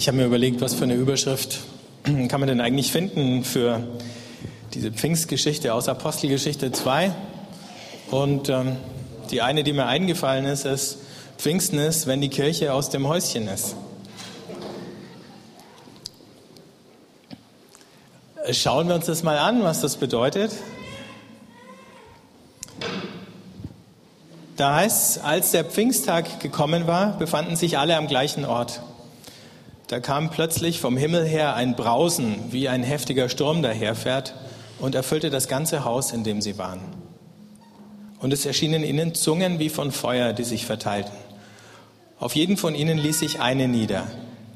Ich habe mir überlegt, was für eine Überschrift kann man denn eigentlich finden für diese Pfingstgeschichte aus Apostelgeschichte 2. Und ähm, die eine, die mir eingefallen ist, ist Pfingsten ist, wenn die Kirche aus dem Häuschen ist. Schauen wir uns das mal an, was das bedeutet. Da heißt als der Pfingsttag gekommen war, befanden sich alle am gleichen Ort. Da kam plötzlich vom Himmel her ein Brausen, wie ein heftiger Sturm daherfährt, und erfüllte das ganze Haus, in dem sie waren. Und es erschienen ihnen Zungen wie von Feuer, die sich verteilten. Auf jeden von ihnen ließ sich eine nieder.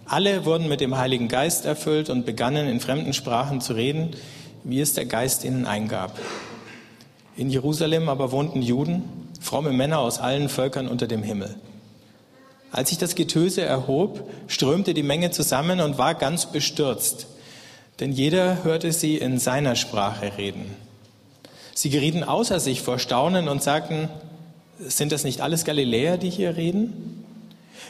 Alle wurden mit dem Heiligen Geist erfüllt und begannen in fremden Sprachen zu reden, wie es der Geist ihnen eingab. In Jerusalem aber wohnten Juden, fromme Männer aus allen Völkern unter dem Himmel. Als sich das Getöse erhob, strömte die Menge zusammen und war ganz bestürzt, denn jeder hörte sie in seiner Sprache reden. Sie gerieten außer sich vor Staunen und sagten, sind das nicht alles Galiläer, die hier reden?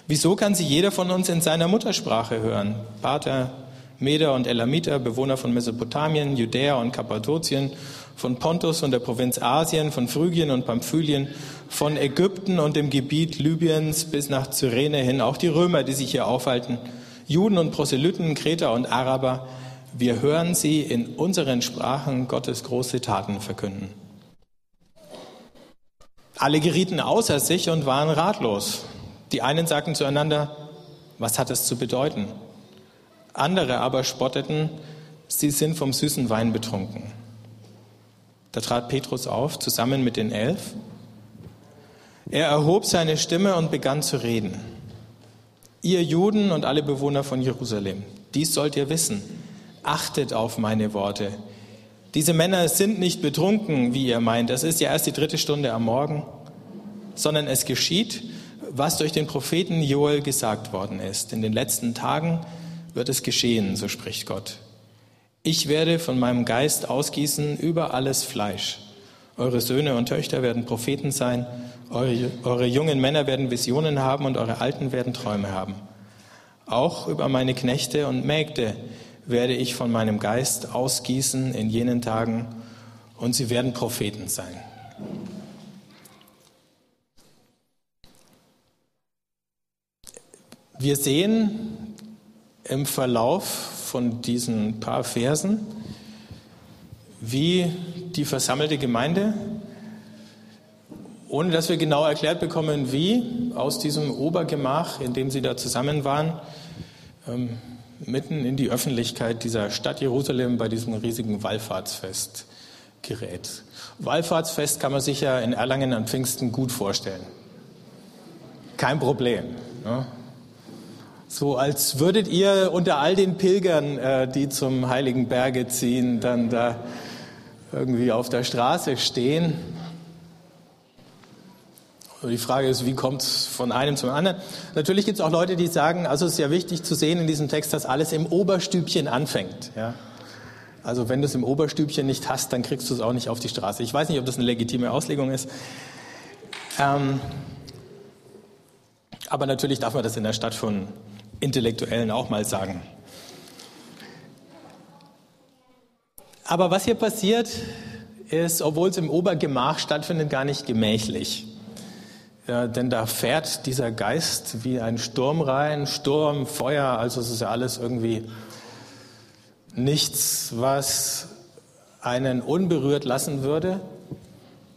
Wieso kann sie jeder von uns in seiner Muttersprache hören? Pater, Meder und Elamiter, Bewohner von Mesopotamien, Judäa und Kappadokien, von Pontus und der Provinz Asien, von Phrygien und Pamphylien, von Ägypten und dem Gebiet Libyens bis nach Cyrene hin, auch die Römer, die sich hier aufhalten, Juden und Proselyten, Kreter und Araber, wir hören sie in unseren Sprachen Gottes große Taten verkünden. Alle gerieten außer sich und waren ratlos. Die einen sagten zueinander, was hat es zu bedeuten? Andere aber spotteten, sie sind vom süßen Wein betrunken. Da trat Petrus auf, zusammen mit den Elf. Er erhob seine Stimme und begann zu reden. Ihr Juden und alle Bewohner von Jerusalem, dies sollt ihr wissen. Achtet auf meine Worte. Diese Männer sind nicht betrunken, wie ihr meint. Es ist ja erst die dritte Stunde am Morgen, sondern es geschieht, was durch den Propheten Joel gesagt worden ist. In den letzten Tagen wird es geschehen, so spricht Gott. Ich werde von meinem Geist ausgießen über alles Fleisch. Eure Söhne und Töchter werden Propheten sein, eure, eure jungen Männer werden Visionen haben und eure Alten werden Träume haben. Auch über meine Knechte und Mägde werde ich von meinem Geist ausgießen in jenen Tagen und sie werden Propheten sein. Wir sehen im Verlauf von diesen paar Versen, wie die versammelte Gemeinde, ohne dass wir genau erklärt bekommen, wie, aus diesem Obergemach, in dem sie da zusammen waren, ähm, mitten in die Öffentlichkeit dieser Stadt Jerusalem bei diesem riesigen Wallfahrtsfest gerät. Wallfahrtsfest kann man sich ja in Erlangen an Pfingsten gut vorstellen. Kein Problem. Ne? So als würdet ihr unter all den Pilgern, äh, die zum Heiligen Berge ziehen, dann da irgendwie auf der Straße stehen. Und die Frage ist, wie kommt es von einem zum anderen? Natürlich gibt es auch Leute, die sagen, also es ist ja wichtig zu sehen in diesem Text, dass alles im Oberstübchen anfängt. Ja? Also wenn du es im Oberstübchen nicht hast, dann kriegst du es auch nicht auf die Straße. Ich weiß nicht, ob das eine legitime Auslegung ist. Ähm, aber natürlich darf man das in der Stadt von Intellektuellen auch mal sagen. Aber was hier passiert, ist, obwohl es im Obergemach stattfindet, gar nicht gemächlich. Ja, denn da fährt dieser Geist wie ein Sturm rein, Sturm, Feuer, also es ist ja alles irgendwie nichts, was einen unberührt lassen würde,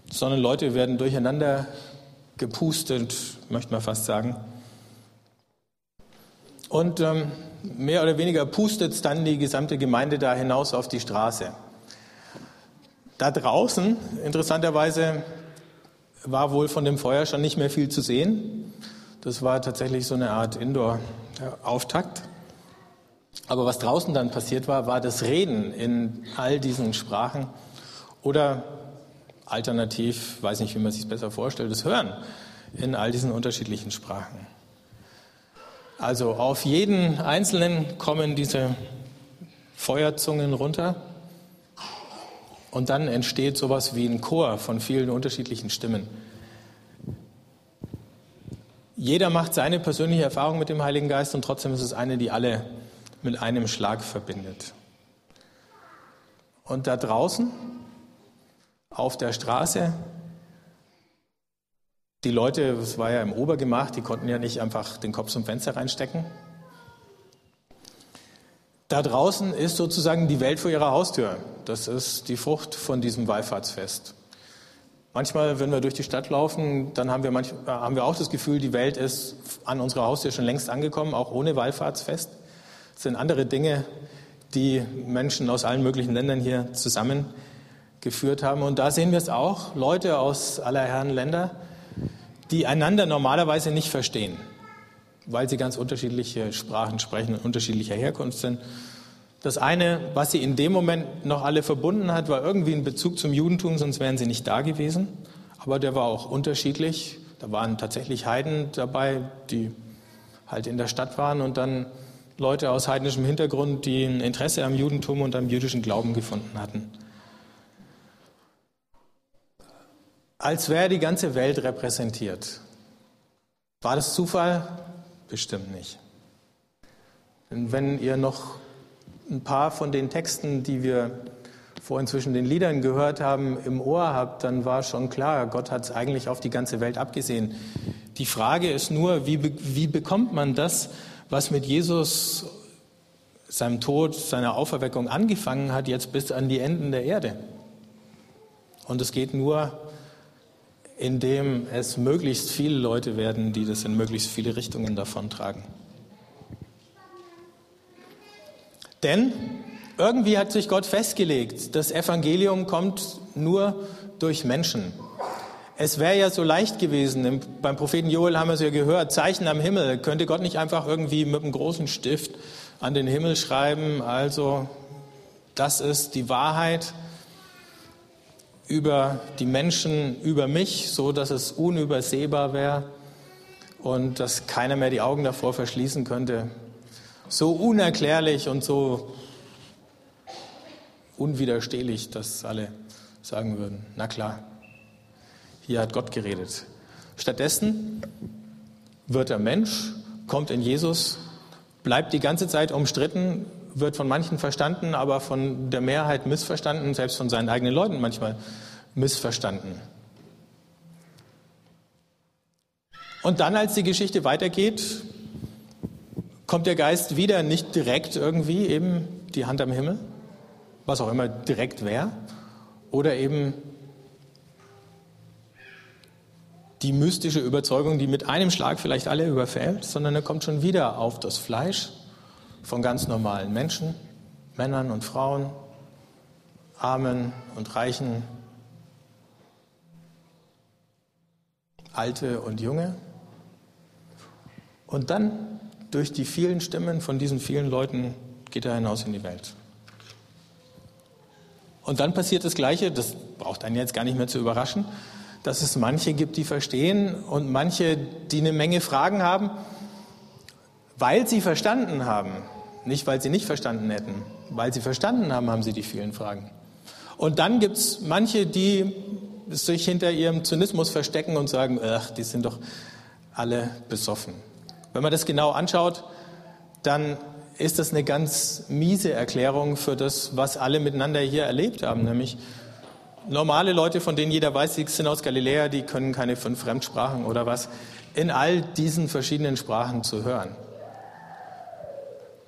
sondern Leute werden durcheinander gepustet, möchte man fast sagen. Und ähm, mehr oder weniger pustet es dann die gesamte Gemeinde da hinaus auf die Straße. Da draußen, interessanterweise, war wohl von dem Feuer schon nicht mehr viel zu sehen. Das war tatsächlich so eine Art Indoor-Auftakt. Aber was draußen dann passiert war, war das Reden in all diesen Sprachen oder alternativ, weiß nicht, wie man sich es besser vorstellt, das Hören in all diesen unterschiedlichen Sprachen. Also auf jeden Einzelnen kommen diese Feuerzungen runter und dann entsteht sowas wie ein Chor von vielen unterschiedlichen Stimmen. Jeder macht seine persönliche Erfahrung mit dem Heiligen Geist und trotzdem ist es eine, die alle mit einem Schlag verbindet. Und da draußen auf der Straße, die Leute, es war ja im Obergemach, die konnten ja nicht einfach den Kopf zum Fenster reinstecken. Da draußen ist sozusagen die Welt vor ihrer Haustür. Das ist die Frucht von diesem Wallfahrtsfest. Manchmal, wenn wir durch die Stadt laufen, dann haben wir, manch, haben wir auch das Gefühl, die Welt ist an unserer Haustür schon längst angekommen, auch ohne Wallfahrtsfest. Es sind andere Dinge, die Menschen aus allen möglichen Ländern hier zusammengeführt haben. Und da sehen wir es auch, Leute aus aller Herren Länder, die einander normalerweise nicht verstehen, weil sie ganz unterschiedliche Sprachen sprechen und unterschiedlicher Herkunft sind. Das eine, was sie in dem Moment noch alle verbunden hat, war irgendwie ein Bezug zum Judentum, sonst wären sie nicht da gewesen. Aber der war auch unterschiedlich. Da waren tatsächlich Heiden dabei, die halt in der Stadt waren und dann Leute aus heidnischem Hintergrund, die ein Interesse am Judentum und am jüdischen Glauben gefunden hatten. Als wäre die ganze Welt repräsentiert. War das Zufall? Bestimmt nicht. Denn wenn ihr noch ein paar von den Texten, die wir vorhin zwischen den Liedern gehört haben, im Ohr habt, dann war schon klar, Gott hat es eigentlich auf die ganze Welt abgesehen. Die Frage ist nur, wie, wie bekommt man das, was mit Jesus, seinem Tod, seiner Auferweckung angefangen hat, jetzt bis an die Enden der Erde? Und es geht nur, indem es möglichst viele Leute werden, die das in möglichst viele Richtungen davontragen. Denn irgendwie hat sich Gott festgelegt, das Evangelium kommt nur durch Menschen. Es wäre ja so leicht gewesen, beim Propheten Joel haben wir es ja gehört, Zeichen am Himmel. Könnte Gott nicht einfach irgendwie mit einem großen Stift an den Himmel schreiben, also das ist die Wahrheit über die Menschen, über mich, so dass es unübersehbar wäre und dass keiner mehr die Augen davor verschließen könnte, so unerklärlich und so unwiderstehlich, dass alle sagen würden, na klar, hier hat Gott geredet. Stattdessen wird er Mensch, kommt in Jesus, bleibt die ganze Zeit umstritten, wird von manchen verstanden, aber von der Mehrheit missverstanden, selbst von seinen eigenen Leuten manchmal missverstanden. Und dann, als die Geschichte weitergeht, kommt der Geist wieder nicht direkt irgendwie, eben die Hand am Himmel, was auch immer direkt wäre, oder eben die mystische Überzeugung, die mit einem Schlag vielleicht alle überfällt, sondern er kommt schon wieder auf das Fleisch von ganz normalen Menschen, Männern und Frauen, Armen und Reichen, Alte und Junge. Und dann durch die vielen Stimmen von diesen vielen Leuten geht er hinaus in die Welt. Und dann passiert das Gleiche, das braucht einen jetzt gar nicht mehr zu überraschen, dass es manche gibt, die verstehen und manche, die eine Menge Fragen haben, weil sie verstanden haben, nicht weil sie nicht verstanden hätten. Weil sie verstanden haben, haben sie die vielen Fragen. Und dann gibt es manche, die sich hinter ihrem Zynismus verstecken und sagen, ach, die sind doch alle besoffen. Wenn man das genau anschaut, dann ist das eine ganz miese Erklärung für das, was alle miteinander hier erlebt haben, nämlich normale Leute, von denen jeder weiß, sie sind aus Galiläa, die können keine fünf Fremdsprachen oder was, in all diesen verschiedenen Sprachen zu hören.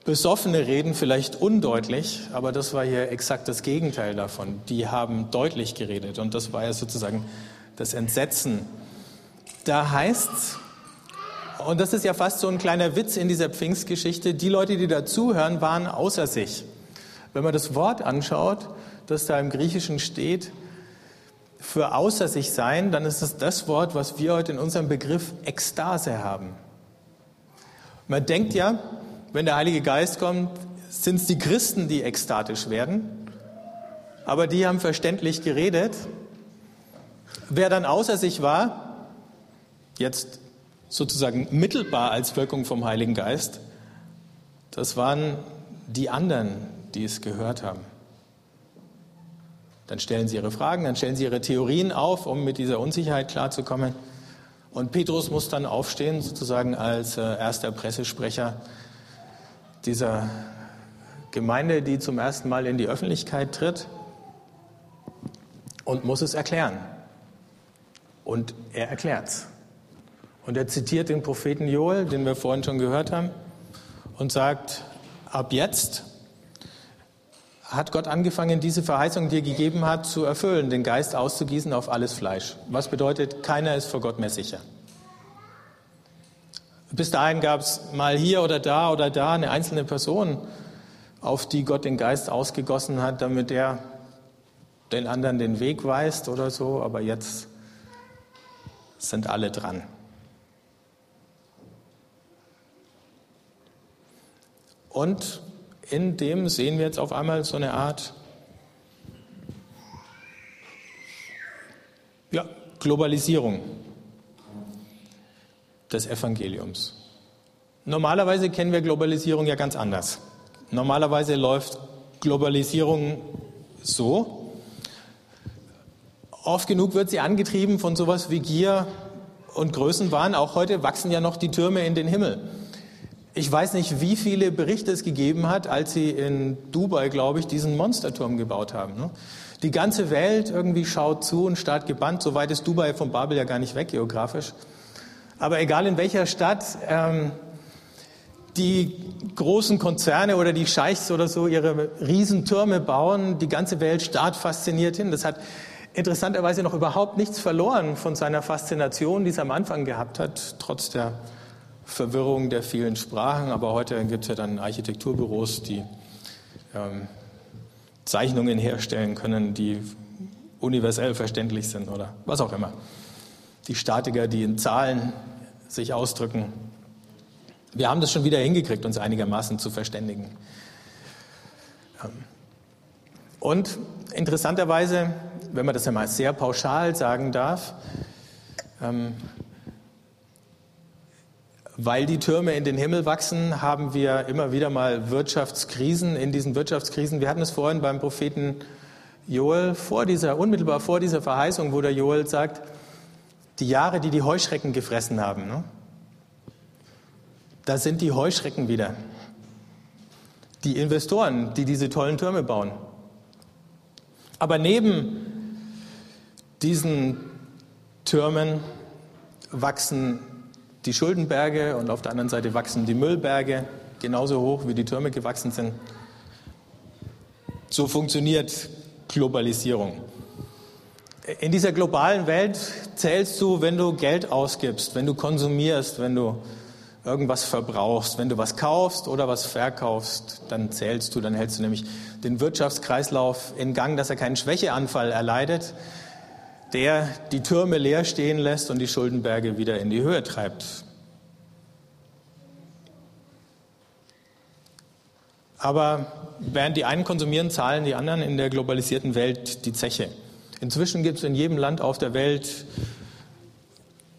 Besoffene reden vielleicht undeutlich, aber das war hier exakt das Gegenteil davon. Die haben deutlich geredet und das war ja sozusagen das Entsetzen. Da heißt es, und das ist ja fast so ein kleiner Witz in dieser Pfingstgeschichte. Die Leute, die dazuhören, waren außer sich. Wenn man das Wort anschaut, das da im Griechischen steht, für außer sich sein, dann ist es das Wort, was wir heute in unserem Begriff Ekstase haben. Man denkt ja, wenn der Heilige Geist kommt, sind es die Christen, die ekstatisch werden. Aber die haben verständlich geredet. Wer dann außer sich war, jetzt sozusagen mittelbar als Wirkung vom Heiligen Geist, das waren die anderen, die es gehört haben. Dann stellen sie ihre Fragen, dann stellen sie ihre Theorien auf, um mit dieser Unsicherheit klarzukommen. Und Petrus muss dann aufstehen, sozusagen als äh, erster Pressesprecher dieser Gemeinde, die zum ersten Mal in die Öffentlichkeit tritt und muss es erklären. Und er erklärt's. Und er zitiert den Propheten Joel, den wir vorhin schon gehört haben, und sagt, ab jetzt hat Gott angefangen, diese Verheißung, die er gegeben hat, zu erfüllen, den Geist auszugießen auf alles Fleisch. Was bedeutet, keiner ist vor Gott mehr sicher. Bis dahin gab es mal hier oder da oder da eine einzelne Person, auf die Gott den Geist ausgegossen hat, damit er den anderen den Weg weist oder so, aber jetzt sind alle dran. Und in dem sehen wir jetzt auf einmal so eine Art ja, Globalisierung des Evangeliums. Normalerweise kennen wir Globalisierung ja ganz anders. Normalerweise läuft Globalisierung so. Oft genug wird sie angetrieben von sowas wie Gier und Größenwahn. Auch heute wachsen ja noch die Türme in den Himmel. Ich weiß nicht, wie viele Berichte es gegeben hat, als sie in Dubai, glaube ich, diesen Monsterturm gebaut haben. Ne? Die ganze Welt irgendwie schaut zu und starrt gebannt. So weit ist Dubai von Babel ja gar nicht weg geografisch. Aber egal in welcher Stadt, ähm, die großen Konzerne oder die Scheichs oder so ihre Riesentürme bauen, die ganze Welt starrt fasziniert hin. Das hat interessanterweise noch überhaupt nichts verloren von seiner Faszination, die es am Anfang gehabt hat, trotz der Verwirrung der vielen Sprachen. Aber heute gibt es ja dann Architekturbüros, die ähm, Zeichnungen herstellen können, die universell verständlich sind oder was auch immer. Die Statiker, die in Zahlen sich ausdrücken. Wir haben das schon wieder hingekriegt, uns einigermaßen zu verständigen. Ähm, und interessanterweise, wenn man das ja mal sehr pauschal sagen darf, ähm, weil die Türme in den Himmel wachsen, haben wir immer wieder mal Wirtschaftskrisen. In diesen Wirtschaftskrisen, wir hatten es vorhin beim Propheten Joel, vor dieser, unmittelbar vor dieser Verheißung, wo der Joel sagt, die Jahre, die die Heuschrecken gefressen haben, ne? da sind die Heuschrecken wieder. Die Investoren, die diese tollen Türme bauen. Aber neben diesen Türmen wachsen die Schuldenberge und auf der anderen Seite wachsen die Müllberge genauso hoch, wie die Türme gewachsen sind. So funktioniert Globalisierung. In dieser globalen Welt zählst du, wenn du Geld ausgibst, wenn du konsumierst, wenn du irgendwas verbrauchst, wenn du was kaufst oder was verkaufst, dann zählst du, dann hältst du nämlich den Wirtschaftskreislauf in Gang, dass er keinen Schwächeanfall erleidet, der die Türme leer stehen lässt und die Schuldenberge wieder in die Höhe treibt. Aber während die einen konsumieren, zahlen die anderen in der globalisierten Welt die Zeche. Inzwischen gibt es in jedem Land auf der Welt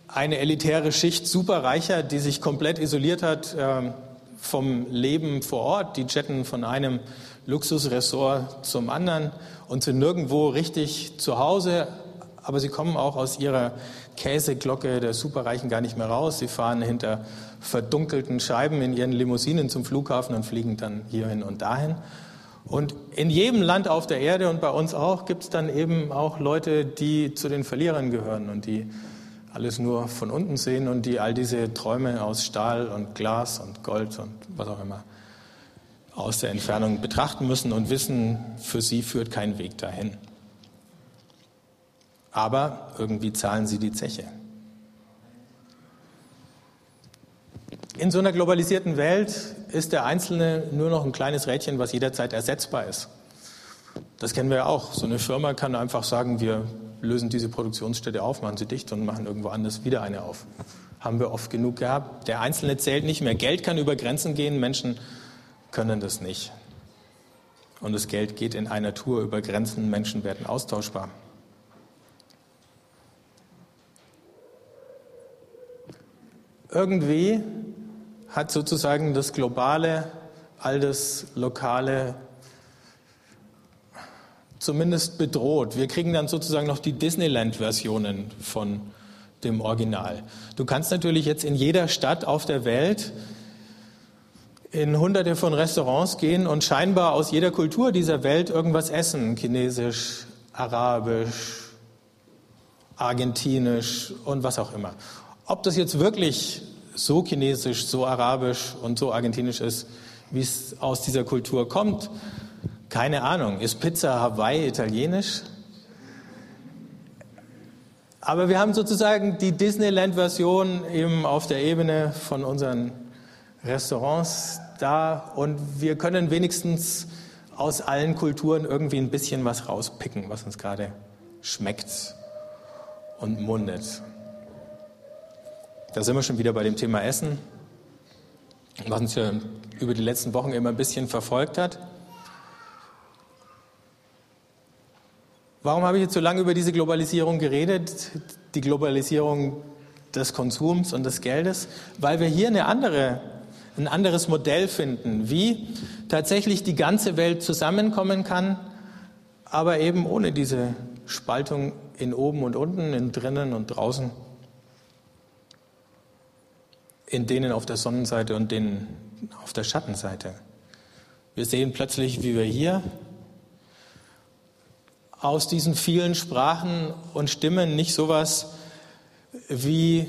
eine elitäre Schicht Superreicher, die sich komplett isoliert hat äh, vom Leben vor Ort. Die jetten von einem Luxusressort zum anderen und sind nirgendwo richtig zu Hause, aber sie kommen auch aus ihrer Käseglocke der Superreichen gar nicht mehr raus. Sie fahren hinter verdunkelten Scheiben in ihren Limousinen zum Flughafen und fliegen dann hierhin und dahin. Und in jedem Land auf der Erde und bei uns auch gibt es dann eben auch Leute, die zu den Verlierern gehören und die alles nur von unten sehen und die all diese Träume aus Stahl und Glas und Gold und was auch immer aus der Entfernung betrachten müssen und wissen, für sie führt kein Weg dahin aber irgendwie zahlen sie die Zeche. In so einer globalisierten Welt ist der Einzelne nur noch ein kleines Rädchen, was jederzeit ersetzbar ist. Das kennen wir ja auch. So eine Firma kann einfach sagen, wir lösen diese Produktionsstätte auf, machen sie dicht und machen irgendwo anders wieder eine auf. Haben wir oft genug gehabt. Der Einzelne zählt nicht mehr. Geld kann über Grenzen gehen, Menschen können das nicht. Und das Geld geht in einer Tour über Grenzen, Menschen werden austauschbar. irgendwie hat sozusagen das Globale all das Lokale zumindest bedroht. Wir kriegen dann sozusagen noch die Disneyland-Versionen von dem Original. Du kannst natürlich jetzt in jeder Stadt auf der Welt in hunderte von Restaurants gehen und scheinbar aus jeder Kultur dieser Welt irgendwas essen. Chinesisch, Arabisch, Argentinisch und was auch immer. Ob das jetzt wirklich so chinesisch, so arabisch und so argentinisch ist, wie es aus dieser Kultur kommt, keine Ahnung. Ist Pizza Hawaii italienisch? Aber wir haben sozusagen die Disneyland-Version eben auf der Ebene von unseren Restaurants da und wir können wenigstens aus allen Kulturen irgendwie ein bisschen was rauspicken, was uns gerade schmeckt und mundet. Da sind wir schon wieder bei dem Thema Essen, was uns ja über die letzten Wochen immer ein bisschen verfolgt hat. Warum habe ich jetzt so lange über diese Globalisierung geredet? Die Globalisierung des Konsums und des Geldes? Weil wir hier eine andere, ein anderes Modell finden, wie tatsächlich die ganze Welt zusammenkommen kann, aber eben ohne diese Spaltung in oben und unten, in drinnen und draußen, in denen auf der Sonnenseite und denen auf der Schattenseite. Wir sehen plötzlich, wie wir hier aus diesen vielen Sprachen und Stimmen nicht sowas wie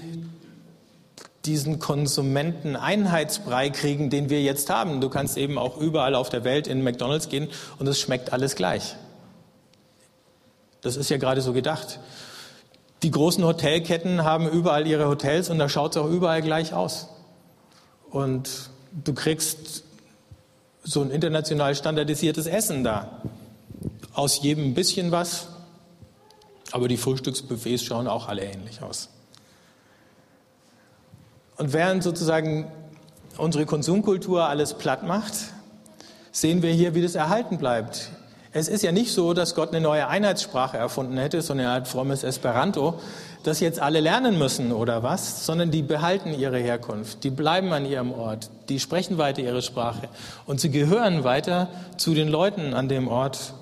diesen Konsumenten-Einheitsbrei kriegen, den wir jetzt haben. Du kannst eben auch überall auf der Welt in McDonald's gehen und es schmeckt alles gleich. Das ist ja gerade so gedacht. Die großen Hotelketten haben überall ihre Hotels und da schaut es auch überall gleich aus. Und du kriegst so ein international standardisiertes Essen da aus jedem ein bisschen was, aber die Frühstücksbuffets schauen auch alle ähnlich aus. Und während sozusagen unsere Konsumkultur alles platt macht, sehen wir hier, wie das erhalten bleibt. Es ist ja nicht so, dass Gott eine neue Einheitssprache erfunden hätte, sondern er hat frommes Esperanto, das jetzt alle lernen müssen oder was, sondern die behalten ihre Herkunft, die bleiben an ihrem Ort, die sprechen weiter ihre Sprache und sie gehören weiter zu den Leuten an dem Ort,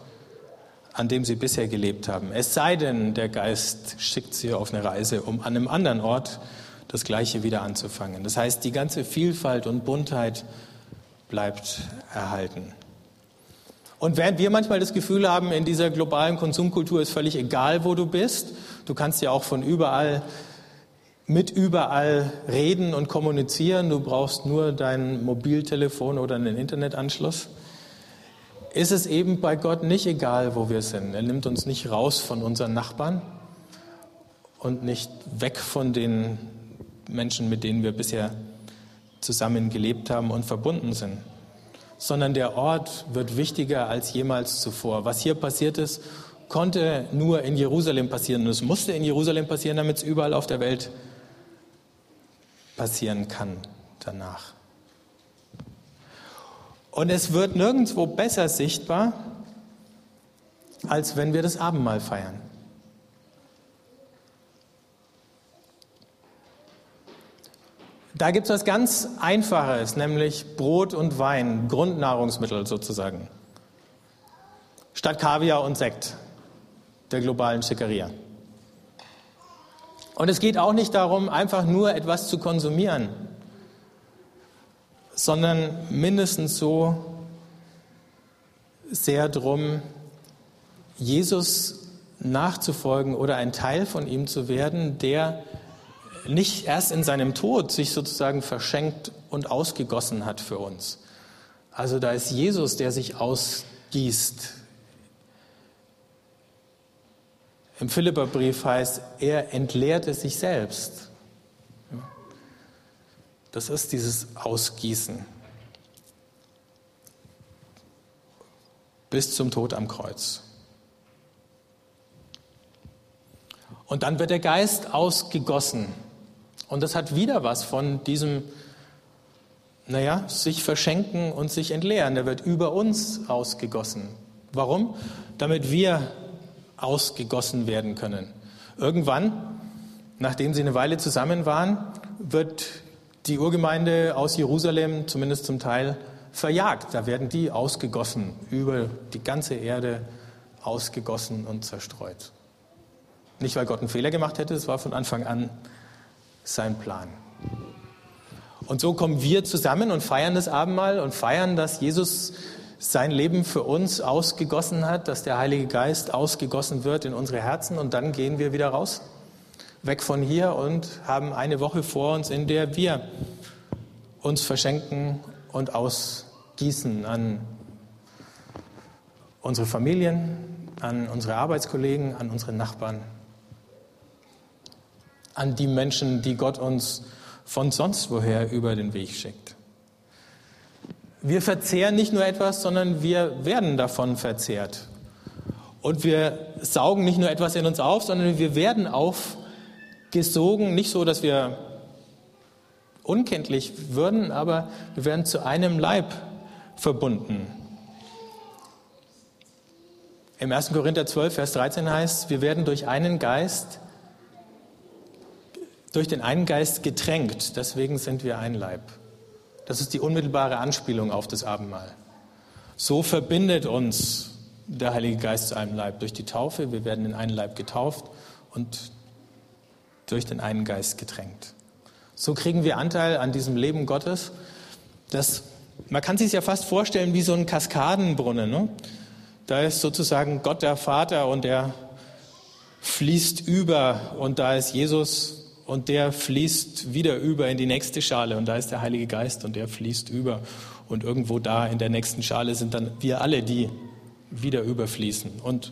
an dem sie bisher gelebt haben. Es sei denn, der Geist schickt sie auf eine Reise, um an einem anderen Ort das Gleiche wieder anzufangen. Das heißt, die ganze Vielfalt und Buntheit bleibt erhalten. Und während wir manchmal das Gefühl haben, in dieser globalen Konsumkultur ist völlig egal, wo du bist, du kannst ja auch von überall mit überall reden und kommunizieren, du brauchst nur dein Mobiltelefon oder einen Internetanschluss ist es eben bei Gott nicht egal, wo wir sind. Er nimmt uns nicht raus von unseren Nachbarn und nicht weg von den Menschen, mit denen wir bisher zusammen gelebt haben und verbunden sind, sondern der Ort wird wichtiger als jemals zuvor. Was hier passiert ist, konnte nur in Jerusalem passieren und es musste in Jerusalem passieren, damit es überall auf der Welt passieren kann danach. Und es wird nirgendwo besser sichtbar, als wenn wir das Abendmahl feiern. Da gibt es was ganz Einfaches, nämlich Brot und Wein, Grundnahrungsmittel sozusagen. Statt Kaviar und Sekt der globalen Schickeria. Und es geht auch nicht darum, einfach nur etwas zu konsumieren, sondern mindestens so sehr darum, Jesus nachzufolgen oder ein Teil von ihm zu werden, der nicht erst in seinem Tod sich sozusagen verschenkt und ausgegossen hat für uns. Also da ist Jesus, der sich ausgießt. Im Philipperbrief heißt, er entleerte sich selbst. Das ist dieses Ausgießen. Bis zum Tod am Kreuz. Und dann wird der Geist ausgegossen. Und das hat wieder was von diesem, naja, sich verschenken und sich entleeren. Der wird über uns ausgegossen. Warum? Damit wir ausgegossen werden können. Irgendwann, nachdem sie eine Weile zusammen waren, wird die Urgemeinde aus Jerusalem, zumindest zum Teil, verjagt. Da werden die ausgegossen, über die ganze Erde ausgegossen und zerstreut. Nicht, weil Gott einen Fehler gemacht hätte, es war von Anfang an sein Plan. Und so kommen wir zusammen und feiern das Abendmahl und feiern, dass Jesus sein Leben für uns ausgegossen hat, dass der Heilige Geist ausgegossen wird in unsere Herzen und dann gehen wir wieder raus, weg von hier und haben eine Woche vor uns, in der wir uns verschenken und ausgießen an unsere Familien, an unsere Arbeitskollegen, an unsere Nachbarn, an die Menschen, die Gott uns von sonst woher über den Weg schickt. Wir verzehren nicht nur etwas, sondern wir werden davon verzehrt. Und wir saugen nicht nur etwas in uns auf, sondern wir werden aufgesogen, nicht so, dass wir unkenntlich würden, aber wir werden zu einem Leib verbunden. Im 1. Korinther 12, Vers 13 heißt, wir werden durch einen Geist, durch den einen Geist getränkt, deswegen sind wir ein Leib. Das ist die unmittelbare Anspielung auf das Abendmahl. So verbindet uns der Heilige Geist zu einem Leib durch die Taufe. Wir werden in einen Leib getauft und durch den einen Geist getränkt. So kriegen wir Anteil an diesem Leben Gottes. Das, man kann sich ja fast vorstellen wie so ein Kaskadenbrunnen. Ne? Da ist sozusagen Gott der Vater und er fließt über und da ist Jesus und der fließt wieder über in die nächste Schale und da ist der Heilige Geist und der fließt über und irgendwo da in der nächsten Schale sind dann wir alle, die wieder überfließen. Und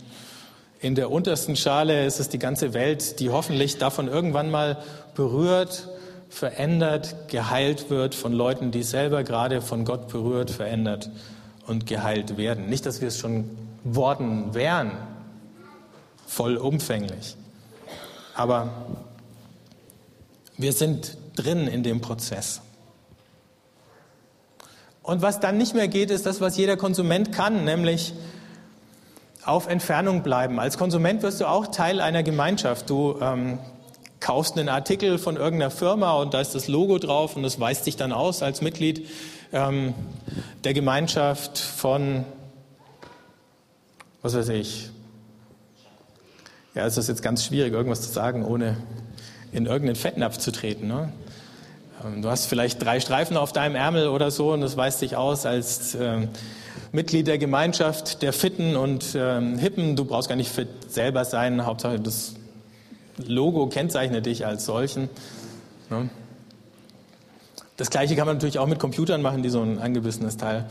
in der untersten Schale ist es die ganze Welt, die hoffentlich davon irgendwann mal berührt, verändert, geheilt wird von Leuten, die selber gerade von Gott berührt, verändert und geheilt werden. Nicht, dass wir es schon worden wären, vollumfänglich, aber wir sind drin in dem Prozess. Und was dann nicht mehr geht, ist das, was jeder Konsument kann, nämlich auf Entfernung bleiben. Als Konsument wirst du auch Teil einer Gemeinschaft. Du ähm, kaufst einen Artikel von irgendeiner Firma und da ist das Logo drauf und das weist dich dann aus als Mitglied ähm, der Gemeinschaft von, was weiß ich. Ja, es ist jetzt ganz schwierig, irgendwas zu sagen, ohne in irgendeinen Fettnapf zu treten. Ne? Ähm, du hast vielleicht drei Streifen auf deinem Ärmel oder so und das weist dich aus als äh, Mitglied der Gemeinschaft der Fitten und äh, Hippen. Du brauchst gar nicht fit selber sein, Hauptsache das Logo kennzeichnet dich als solchen. Ne? Das gleiche kann man natürlich auch mit Computern machen, die so ein angebissenes Teil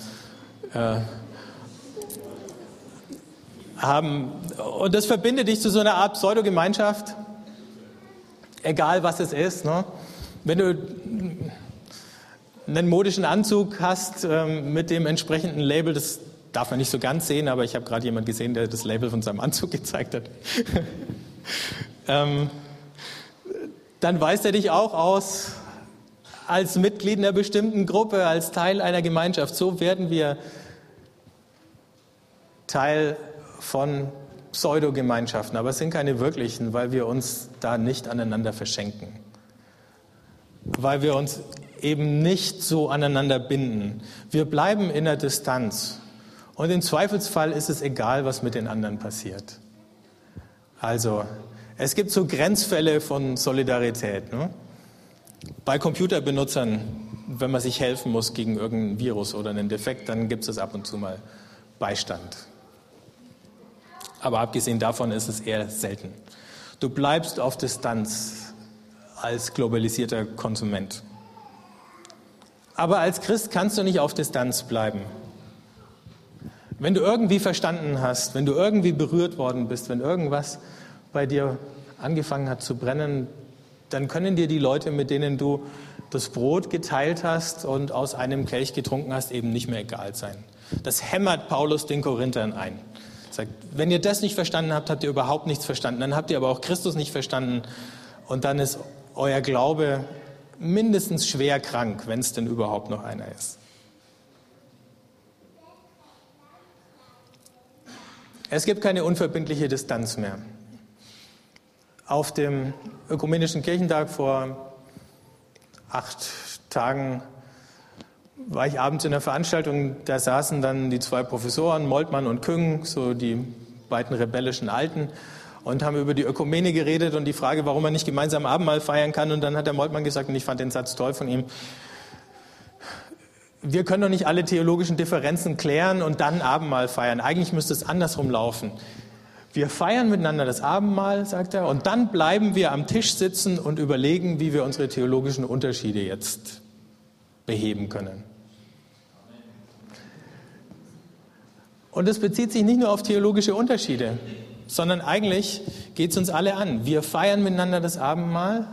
äh, haben. Und das verbindet dich zu so einer Art Pseudogemeinschaft egal was es ist. Ne? Wenn du einen modischen Anzug hast ähm, mit dem entsprechenden Label, das darf man nicht so ganz sehen, aber ich habe gerade jemanden gesehen, der das Label von seinem Anzug gezeigt hat. ähm, dann weist er dich auch aus als Mitglied einer bestimmten Gruppe, als Teil einer Gemeinschaft. So werden wir Teil von Pseudogemeinschaften, aber es sind keine wirklichen, weil wir uns da nicht aneinander verschenken. Weil wir uns eben nicht so aneinander binden. Wir bleiben in der Distanz. Und im Zweifelsfall ist es egal, was mit den anderen passiert. Also, es gibt so Grenzfälle von Solidarität. Ne? Bei Computerbenutzern, wenn man sich helfen muss gegen irgendein Virus oder einen Defekt, dann gibt es ab und zu mal Beistand. Aber abgesehen davon ist es eher selten. Du bleibst auf Distanz als globalisierter Konsument. Aber als Christ kannst du nicht auf Distanz bleiben. Wenn du irgendwie verstanden hast, wenn du irgendwie berührt worden bist, wenn irgendwas bei dir angefangen hat zu brennen, dann können dir die Leute, mit denen du das Brot geteilt hast und aus einem Kelch getrunken hast, eben nicht mehr egal sein. Das hämmert Paulus den Korinthern ein. Sagt, wenn ihr das nicht verstanden habt, habt ihr überhaupt nichts verstanden. Dann habt ihr aber auch Christus nicht verstanden. Und dann ist euer Glaube mindestens schwer krank, wenn es denn überhaupt noch einer ist. Es gibt keine unverbindliche Distanz mehr. Auf dem Ökumenischen Kirchentag vor acht Tagen war ich abends in der Veranstaltung, da saßen dann die zwei Professoren, Moltmann und Küng, so die beiden rebellischen Alten. und haben über die Ökumene geredet und die Frage, warum man nicht gemeinsam Abendmahl feiern kann. Und dann hat der Moltmann gesagt, und ich fand den Satz toll von ihm, wir können doch nicht alle theologischen Differenzen klären und dann Abendmahl feiern. Eigentlich müsste es andersrum laufen. Wir feiern miteinander das Abendmahl, sagt er, und dann bleiben wir am Tisch sitzen und überlegen, wie wir unsere theologischen Unterschiede jetzt beheben können. Und es bezieht sich nicht nur auf theologische Unterschiede, sondern eigentlich geht es uns alle an. Wir feiern miteinander das Abendmahl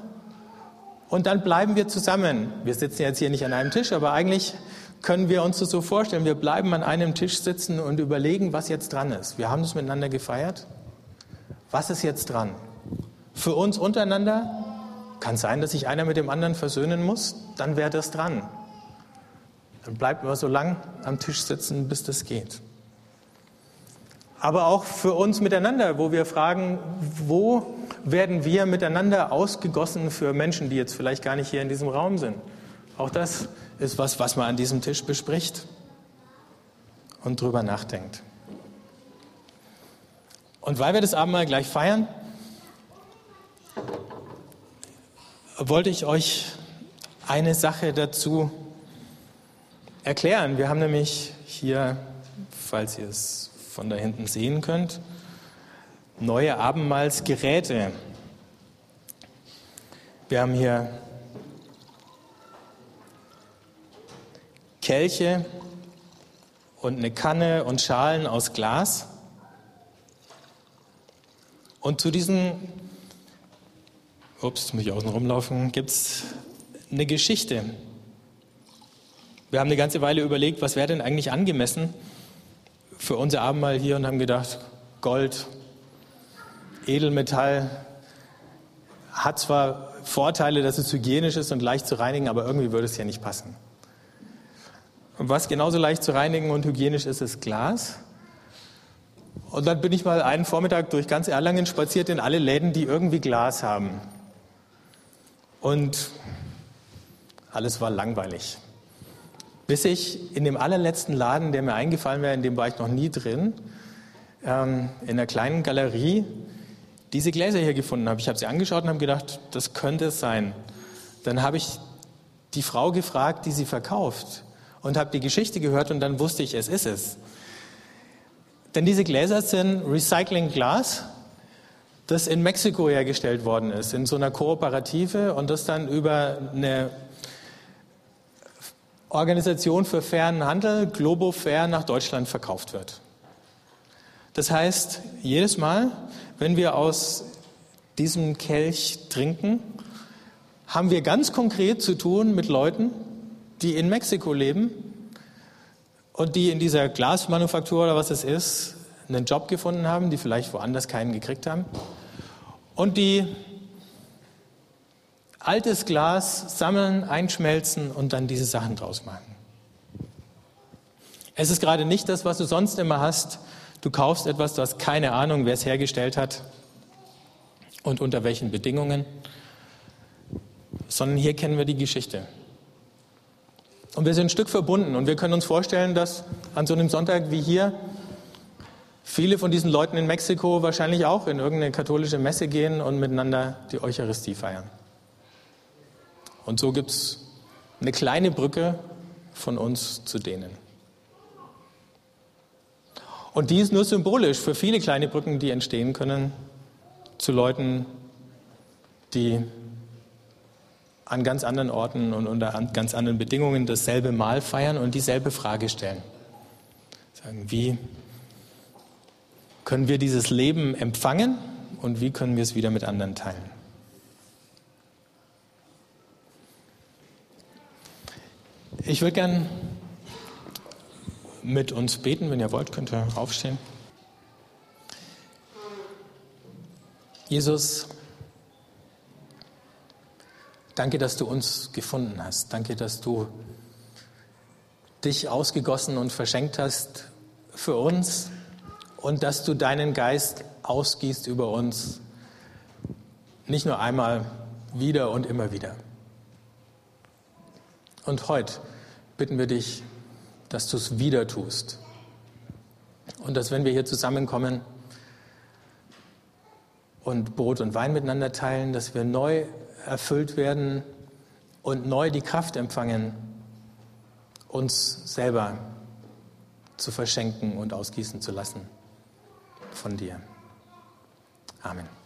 und dann bleiben wir zusammen. Wir sitzen jetzt hier nicht an einem Tisch, aber eigentlich können wir uns das so vorstellen. Wir bleiben an einem Tisch sitzen und überlegen, was jetzt dran ist. Wir haben das miteinander gefeiert. Was ist jetzt dran? Für uns untereinander kann sein, dass sich einer mit dem anderen versöhnen muss. Dann wäre das dran. Dann bleibt man so lang am Tisch sitzen, bis das geht aber auch für uns miteinander, wo wir fragen, wo werden wir miteinander ausgegossen für Menschen, die jetzt vielleicht gar nicht hier in diesem Raum sind. Auch das ist was, was man an diesem Tisch bespricht und drüber nachdenkt. Und weil wir das Abendmahl gleich feiern, wollte ich euch eine Sache dazu erklären. Wir haben nämlich hier, falls ihr es von da hinten sehen könnt. Neue Abendmahlsgeräte. Wir haben hier Kelche und eine Kanne und Schalen aus Glas. Und zu diesen, ups, muss ich außen rumlaufen, gibt es eine Geschichte. Wir haben eine ganze Weile überlegt, was wäre denn eigentlich angemessen, für unser Abendmahl hier und haben gedacht, Gold, Edelmetall hat zwar Vorteile, dass es hygienisch ist und leicht zu reinigen, aber irgendwie würde es ja nicht passen. Und was genauso leicht zu reinigen und hygienisch ist, ist Glas. Und dann bin ich mal einen Vormittag durch ganz Erlangen spaziert in alle Läden, die irgendwie Glas haben. Und alles war langweilig. Bis ich in dem allerletzten Laden, der mir eingefallen wäre, in dem war ich noch nie drin, ähm, in einer kleinen Galerie, diese Gläser hier gefunden habe. Ich habe sie angeschaut und habe gedacht, das könnte es sein. Dann habe ich die Frau gefragt, die sie verkauft und habe die Geschichte gehört und dann wusste ich, es ist es. Denn diese Gläser sind Recycling Glas, das in Mexiko hergestellt worden ist, in so einer Kooperative und das dann über eine Organisation für fairen Handel, Globo Fair, nach Deutschland verkauft wird. Das heißt, jedes Mal, wenn wir aus diesem Kelch trinken, haben wir ganz konkret zu tun mit Leuten, die in Mexiko leben und die in dieser Glasmanufaktur oder was es ist, einen Job gefunden haben, die vielleicht woanders keinen gekriegt haben und die altes Glas sammeln, einschmelzen und dann diese Sachen draus machen. Es ist gerade nicht das, was du sonst immer hast. Du kaufst etwas, du hast keine Ahnung, wer es hergestellt hat und unter welchen Bedingungen, sondern hier kennen wir die Geschichte. Und wir sind ein Stück verbunden und wir können uns vorstellen, dass an so einem Sonntag wie hier viele von diesen Leuten in Mexiko wahrscheinlich auch in irgendeine katholische Messe gehen und miteinander die Eucharistie feiern. Und so gibt es eine kleine Brücke von uns zu denen. Und die ist nur symbolisch für viele kleine Brücken, die entstehen können zu Leuten, die an ganz anderen Orten und unter ganz anderen Bedingungen dasselbe Mahl feiern und dieselbe Frage stellen. Sagen, wie können wir dieses Leben empfangen und wie können wir es wieder mit anderen teilen? Ich würde gern mit uns beten. Wenn ihr wollt, könnt ihr aufstehen. Jesus, danke, dass du uns gefunden hast. Danke, dass du dich ausgegossen und verschenkt hast für uns und dass du deinen Geist ausgießt über uns. Nicht nur einmal, wieder und immer wieder. Und heute bitten wir dich, dass du es wieder tust. Und dass wenn wir hier zusammenkommen, und Brot und Wein miteinander teilen, dass wir neu erfüllt werden und neu die Kraft empfangen, uns selber zu verschenken und ausgießen zu lassen von dir. Amen.